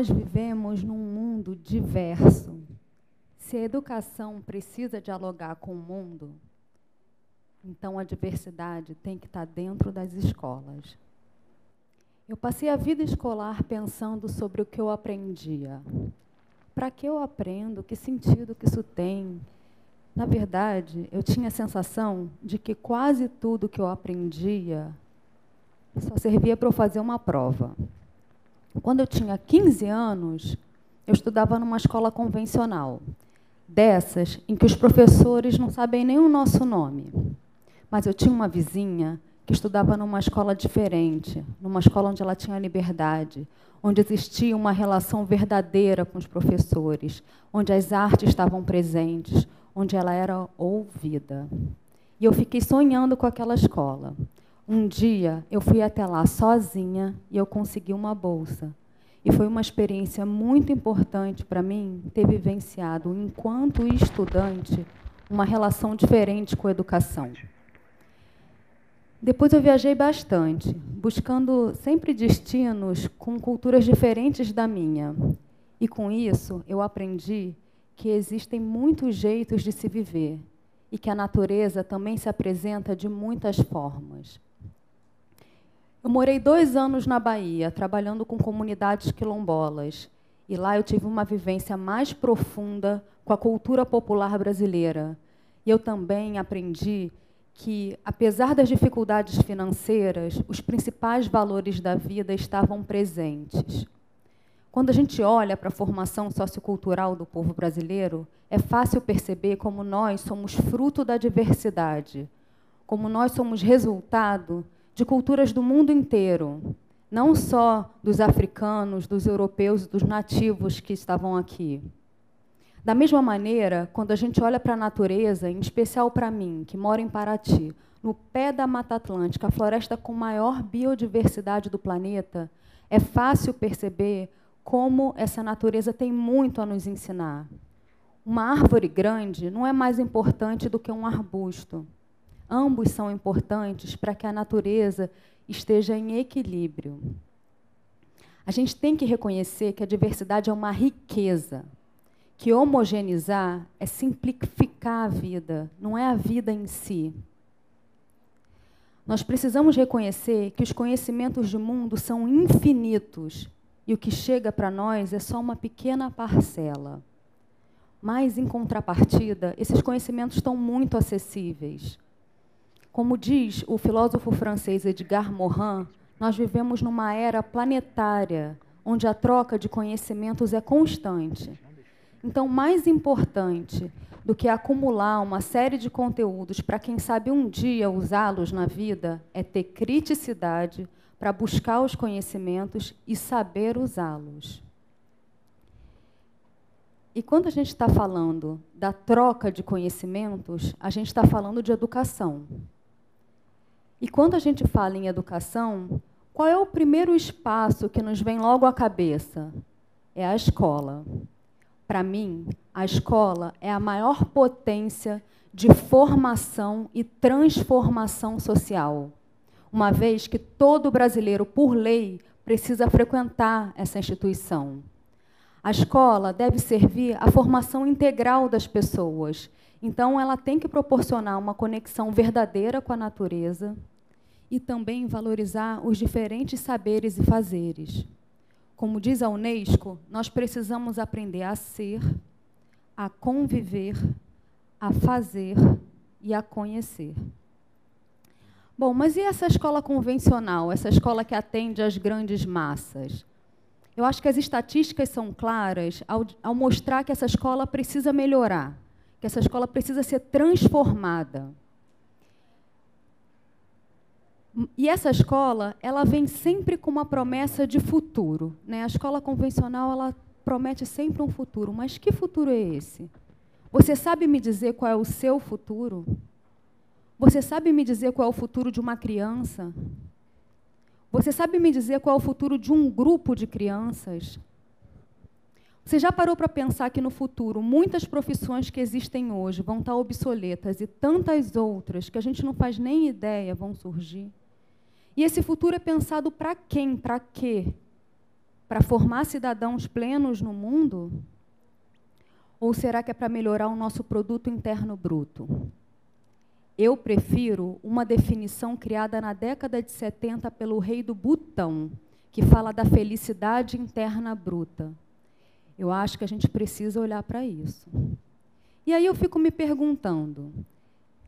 nós vivemos num mundo diverso. Se a educação precisa dialogar com o mundo, então a diversidade tem que estar dentro das escolas. Eu passei a vida escolar pensando sobre o que eu aprendia. Para que eu aprendo? Que sentido que isso tem? Na verdade, eu tinha a sensação de que quase tudo que eu aprendia só servia para eu fazer uma prova. Quando eu tinha 15 anos, eu estudava numa escola convencional, dessas em que os professores não sabem nem o nosso nome. Mas eu tinha uma vizinha que estudava numa escola diferente, numa escola onde ela tinha liberdade, onde existia uma relação verdadeira com os professores, onde as artes estavam presentes, onde ela era ouvida. E eu fiquei sonhando com aquela escola. Um dia eu fui até lá sozinha e eu consegui uma bolsa. E foi uma experiência muito importante para mim ter vivenciado, enquanto estudante, uma relação diferente com a educação. Depois eu viajei bastante, buscando sempre destinos com culturas diferentes da minha. E com isso eu aprendi que existem muitos jeitos de se viver e que a natureza também se apresenta de muitas formas. Eu morei dois anos na Bahia, trabalhando com comunidades quilombolas. E lá eu tive uma vivência mais profunda com a cultura popular brasileira. E eu também aprendi que, apesar das dificuldades financeiras, os principais valores da vida estavam presentes. Quando a gente olha para a formação sociocultural do povo brasileiro, é fácil perceber como nós somos fruto da diversidade, como nós somos resultado de culturas do mundo inteiro, não só dos africanos, dos europeus, dos nativos que estavam aqui. Da mesma maneira, quando a gente olha para a natureza, em especial para mim, que moro em Paraty, no pé da Mata Atlântica, a floresta com maior biodiversidade do planeta, é fácil perceber como essa natureza tem muito a nos ensinar. Uma árvore grande não é mais importante do que um arbusto. Ambos são importantes para que a natureza esteja em equilíbrio. A gente tem que reconhecer que a diversidade é uma riqueza, que homogeneizar é simplificar a vida, não é a vida em si. Nós precisamos reconhecer que os conhecimentos do mundo são infinitos e o que chega para nós é só uma pequena parcela. Mas, em contrapartida, esses conhecimentos estão muito acessíveis. Como diz o filósofo francês Edgar Morin, nós vivemos numa era planetária, onde a troca de conhecimentos é constante. Então, mais importante do que acumular uma série de conteúdos para quem sabe um dia usá-los na vida é ter criticidade para buscar os conhecimentos e saber usá-los. E quando a gente está falando da troca de conhecimentos, a gente está falando de educação. E quando a gente fala em educação, qual é o primeiro espaço que nos vem logo à cabeça? É a escola. Para mim, a escola é a maior potência de formação e transformação social, uma vez que todo brasileiro, por lei, precisa frequentar essa instituição. A escola deve servir à formação integral das pessoas. Então, ela tem que proporcionar uma conexão verdadeira com a natureza, e também valorizar os diferentes saberes e fazeres. Como diz a Unesco, nós precisamos aprender a ser, a conviver, a fazer e a conhecer. Bom, mas e essa escola convencional, essa escola que atende às grandes massas? Eu acho que as estatísticas são claras ao, ao mostrar que essa escola precisa melhorar, que essa escola precisa ser transformada. E essa escola, ela vem sempre com uma promessa de futuro. Né? A escola convencional, ela promete sempre um futuro. Mas que futuro é esse? Você sabe me dizer qual é o seu futuro? Você sabe me dizer qual é o futuro de uma criança? Você sabe me dizer qual é o futuro de um grupo de crianças? Você já parou para pensar que no futuro muitas profissões que existem hoje vão estar obsoletas e tantas outras que a gente não faz nem ideia vão surgir? E esse futuro é pensado para quem? Para quê? para formar cidadãos plenos no mundo? Ou será que é para melhorar o nosso produto interno bruto? Eu prefiro uma definição criada na década de 70 pelo rei do Butão, que fala da felicidade interna bruta. Eu acho que a gente precisa olhar para isso. E aí eu fico me perguntando: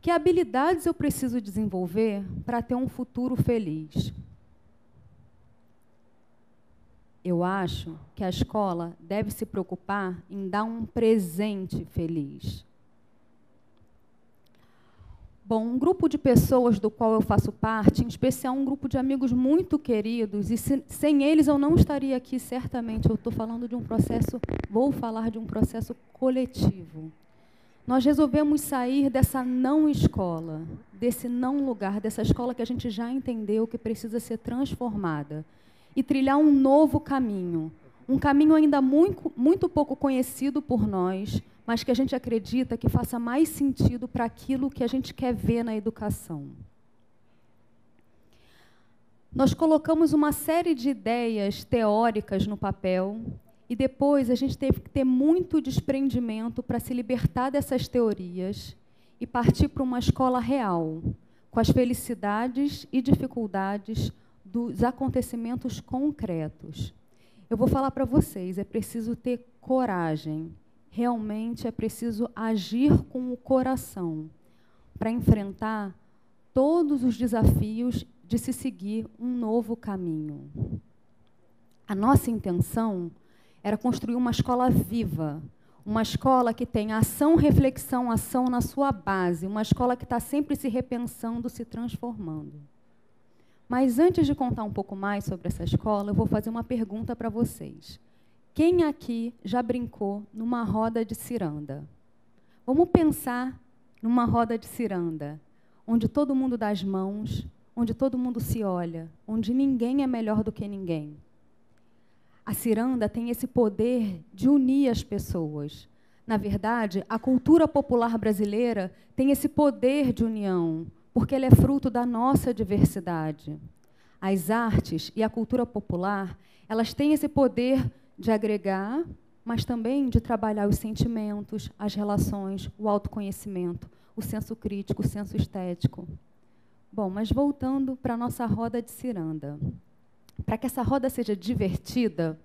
que habilidades eu preciso desenvolver para ter um futuro feliz? Eu acho que a escola deve se preocupar em dar um presente feliz. Bom, um grupo de pessoas do qual eu faço parte, em especial um grupo de amigos muito queridos, e se, sem eles eu não estaria aqui, certamente. Eu estou falando de um processo, vou falar de um processo coletivo. Nós resolvemos sair dessa não escola, desse não lugar, dessa escola que a gente já entendeu que precisa ser transformada e trilhar um novo caminho. Um caminho ainda muito, muito pouco conhecido por nós, mas que a gente acredita que faça mais sentido para aquilo que a gente quer ver na educação. Nós colocamos uma série de ideias teóricas no papel e depois a gente teve que ter muito desprendimento para se libertar dessas teorias e partir para uma escola real, com as felicidades e dificuldades dos acontecimentos concretos. Eu vou falar para vocês, é preciso ter coragem. Realmente é preciso agir com o coração para enfrentar todos os desafios de se seguir um novo caminho. A nossa intenção era construir uma escola viva, uma escola que tem ação, reflexão, ação na sua base, uma escola que está sempre se repensando, se transformando. Mas antes de contar um pouco mais sobre essa escola, eu vou fazer uma pergunta para vocês. Quem aqui já brincou numa roda de ciranda? Vamos pensar numa roda de ciranda, onde todo mundo dá as mãos, onde todo mundo se olha, onde ninguém é melhor do que ninguém. A ciranda tem esse poder de unir as pessoas. Na verdade, a cultura popular brasileira tem esse poder de união, porque ela é fruto da nossa diversidade. As artes e a cultura popular, elas têm esse poder de agregar, mas também de trabalhar os sentimentos, as relações, o autoconhecimento, o senso crítico, o senso estético. Bom, mas voltando para a nossa roda de ciranda. Para que essa roda seja divertida,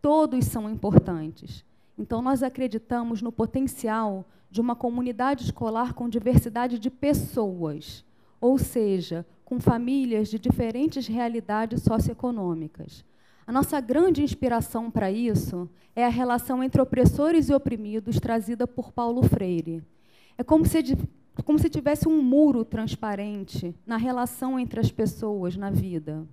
todos são importantes. Então, nós acreditamos no potencial de uma comunidade escolar com diversidade de pessoas, ou seja, com famílias de diferentes realidades socioeconômicas. A nossa grande inspiração para isso é a relação entre opressores e oprimidos trazida por Paulo Freire. É como se, como se tivesse um muro transparente na relação entre as pessoas na vida.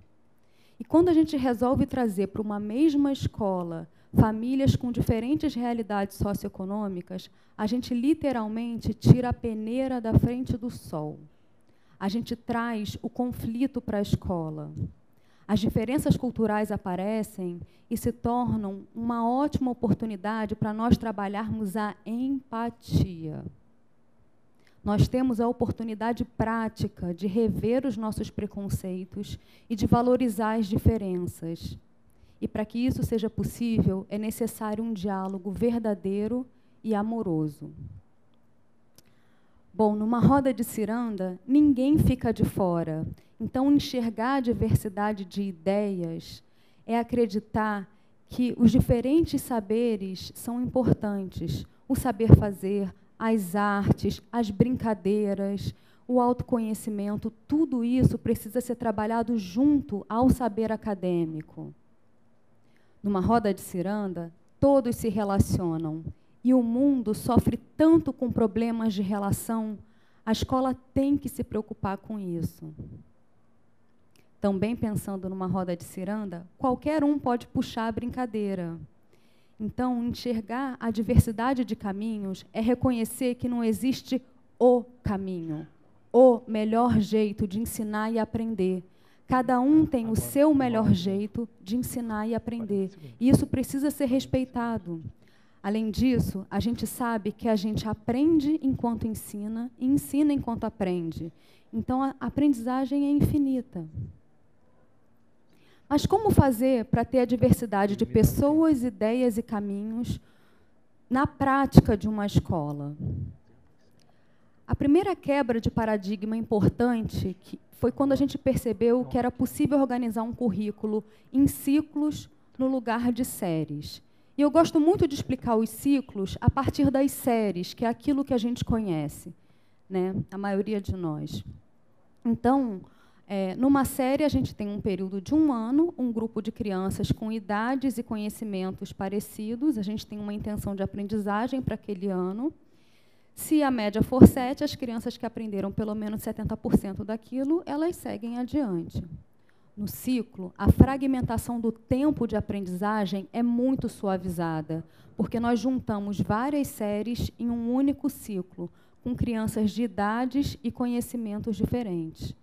E quando a gente resolve trazer para uma mesma escola famílias com diferentes realidades socioeconômicas, a gente literalmente tira a peneira da frente do sol. A gente traz o conflito para a escola. As diferenças culturais aparecem e se tornam uma ótima oportunidade para nós trabalharmos a empatia nós temos a oportunidade prática de rever os nossos preconceitos e de valorizar as diferenças. E para que isso seja possível, é necessário um diálogo verdadeiro e amoroso. Bom, numa roda de ciranda, ninguém fica de fora. Então, enxergar a diversidade de ideias é acreditar que os diferentes saberes são importantes. O saber fazer, as artes, as brincadeiras, o autoconhecimento, tudo isso precisa ser trabalhado junto ao saber acadêmico. Numa roda de ciranda, todos se relacionam e o mundo sofre tanto com problemas de relação, a escola tem que se preocupar com isso. Também pensando numa roda de ciranda, qualquer um pode puxar a brincadeira. Então, enxergar a diversidade de caminhos é reconhecer que não existe o caminho, o melhor jeito de ensinar e aprender. Cada um tem o seu melhor jeito de ensinar e aprender. E isso precisa ser respeitado. Além disso, a gente sabe que a gente aprende enquanto ensina e ensina enquanto aprende. Então, a aprendizagem é infinita. Mas como fazer para ter a diversidade de pessoas, ideias e caminhos na prática de uma escola? A primeira quebra de paradigma importante foi quando a gente percebeu que era possível organizar um currículo em ciclos no lugar de séries. E eu gosto muito de explicar os ciclos a partir das séries, que é aquilo que a gente conhece, né? a maioria de nós. Então, é, numa série, a gente tem um período de um ano, um grupo de crianças com idades e conhecimentos parecidos, a gente tem uma intenção de aprendizagem para aquele ano. Se a média for 7, as crianças que aprenderam pelo menos 70% daquilo, elas seguem adiante. No ciclo, a fragmentação do tempo de aprendizagem é muito suavizada, porque nós juntamos várias séries em um único ciclo, com crianças de idades e conhecimentos diferentes.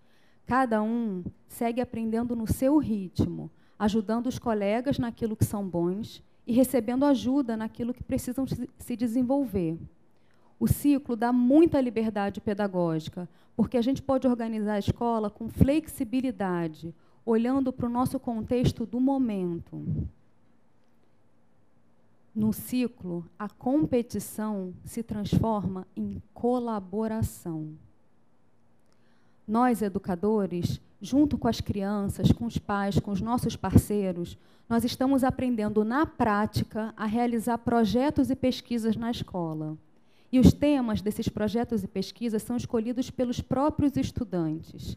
Cada um segue aprendendo no seu ritmo, ajudando os colegas naquilo que são bons e recebendo ajuda naquilo que precisam se desenvolver. O ciclo dá muita liberdade pedagógica, porque a gente pode organizar a escola com flexibilidade, olhando para o nosso contexto do momento. No ciclo, a competição se transforma em colaboração. Nós, educadores, junto com as crianças, com os pais, com os nossos parceiros, nós estamos aprendendo na prática a realizar projetos e pesquisas na escola. E os temas desses projetos e pesquisas são escolhidos pelos próprios estudantes.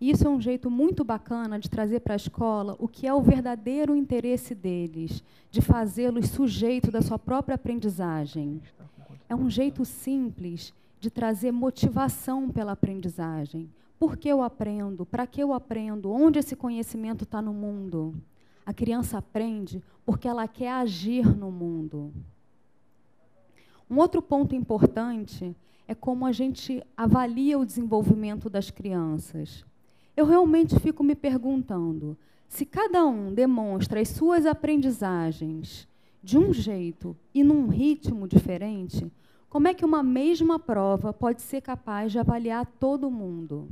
E isso é um jeito muito bacana de trazer para a escola o que é o verdadeiro interesse deles, de fazê-los sujeito da sua própria aprendizagem. É um jeito simples de trazer motivação pela aprendizagem. Por que eu aprendo? Para que eu aprendo? Onde esse conhecimento está no mundo? A criança aprende porque ela quer agir no mundo. Um outro ponto importante é como a gente avalia o desenvolvimento das crianças. Eu realmente fico me perguntando: se cada um demonstra as suas aprendizagens de um jeito e num ritmo diferente, como é que uma mesma prova pode ser capaz de avaliar todo mundo?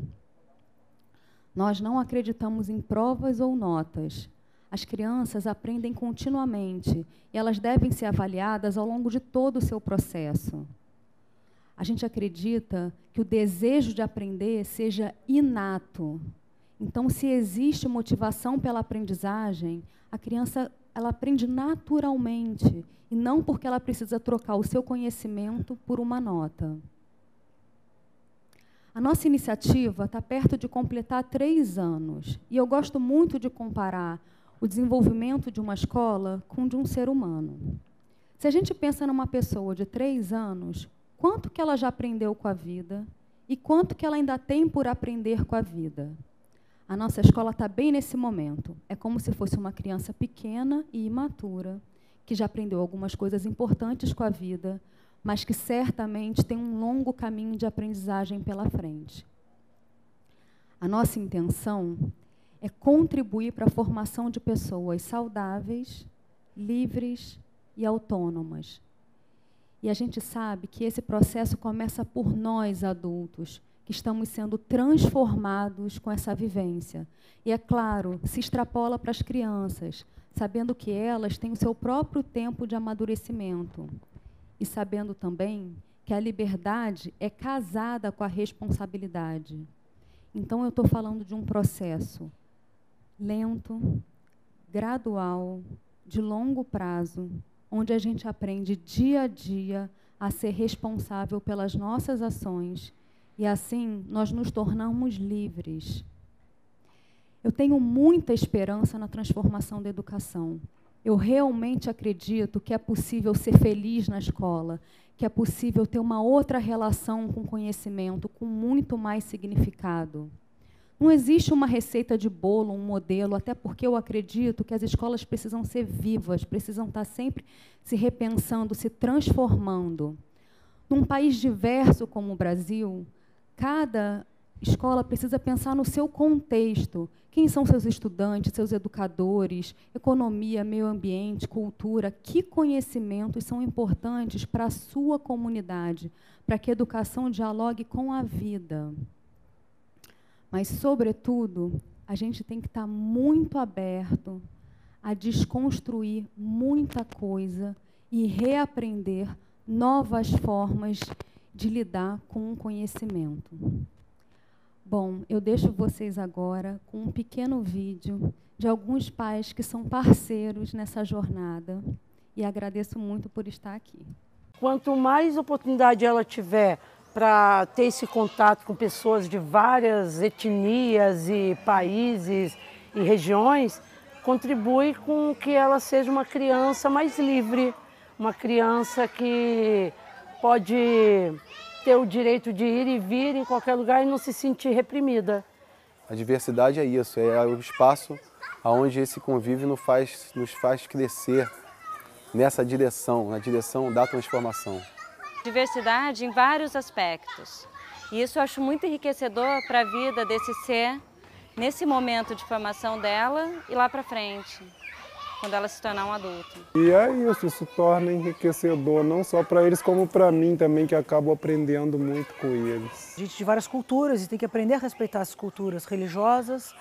Nós não acreditamos em provas ou notas, as crianças aprendem continuamente e elas devem ser avaliadas ao longo de todo o seu processo. A gente acredita que o desejo de aprender seja inato. Então, se existe motivação pela aprendizagem, a criança ela aprende naturalmente e não porque ela precisa trocar o seu conhecimento por uma nota. A nossa iniciativa está perto de completar três anos e eu gosto muito de comparar o desenvolvimento de uma escola com o de um ser humano. Se a gente pensa numa pessoa de três anos, quanto que ela já aprendeu com a vida e quanto que ela ainda tem por aprender com a vida? A nossa escola está bem nesse momento. É como se fosse uma criança pequena e imatura, que já aprendeu algumas coisas importantes com a vida, mas que certamente tem um longo caminho de aprendizagem pela frente. A nossa intenção é contribuir para a formação de pessoas saudáveis, livres e autônomas. E a gente sabe que esse processo começa por nós, adultos, que estamos sendo transformados com essa vivência. E, é claro, se extrapola para as crianças, sabendo que elas têm o seu próprio tempo de amadurecimento. E sabendo também que a liberdade é casada com a responsabilidade. Então, eu estou falando de um processo lento, gradual, de longo prazo, onde a gente aprende dia a dia a ser responsável pelas nossas ações e assim nós nos tornamos livres. Eu tenho muita esperança na transformação da educação. Eu realmente acredito que é possível ser feliz na escola, que é possível ter uma outra relação com conhecimento, com muito mais significado. Não existe uma receita de bolo, um modelo, até porque eu acredito que as escolas precisam ser vivas, precisam estar sempre se repensando, se transformando. Num país diverso como o Brasil, cada escola precisa pensar no seu contexto. Quem são seus estudantes, seus educadores, economia, meio ambiente, cultura, que conhecimentos são importantes para a sua comunidade, para que a educação dialogue com a vida mas, sobretudo, a gente tem que estar tá muito aberto a desconstruir muita coisa e reaprender novas formas de lidar com o conhecimento. Bom, eu deixo vocês agora com um pequeno vídeo de alguns pais que são parceiros nessa jornada e agradeço muito por estar aqui. Quanto mais oportunidade ela tiver para ter esse contato com pessoas de várias etnias e países e regiões, contribui com que ela seja uma criança mais livre, uma criança que pode ter o direito de ir e vir em qualquer lugar e não se sentir reprimida. A diversidade é isso, é o espaço onde esse convívio nos faz, nos faz crescer nessa direção, na direção da transformação. Diversidade em vários aspectos. E isso eu acho muito enriquecedor para a vida desse ser, nesse momento de formação dela e lá para frente quando ela se tornar um adulto. E é isso, isso torna enriquecedor, não só para eles, como para mim também, que acabo aprendendo muito com eles. A gente de várias culturas e tem que aprender a respeitar as culturas religiosas,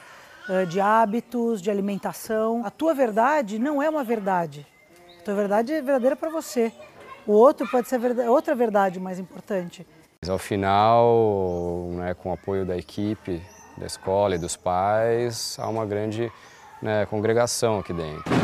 eh, de hábitos, de alimentação. A tua verdade não é uma verdade. A tua verdade é verdadeira para você. O outro pode ser outra verdade mais importante. Mas ao final, né, com o apoio da equipe, da escola e dos pais, há uma grande né, congregação aqui dentro.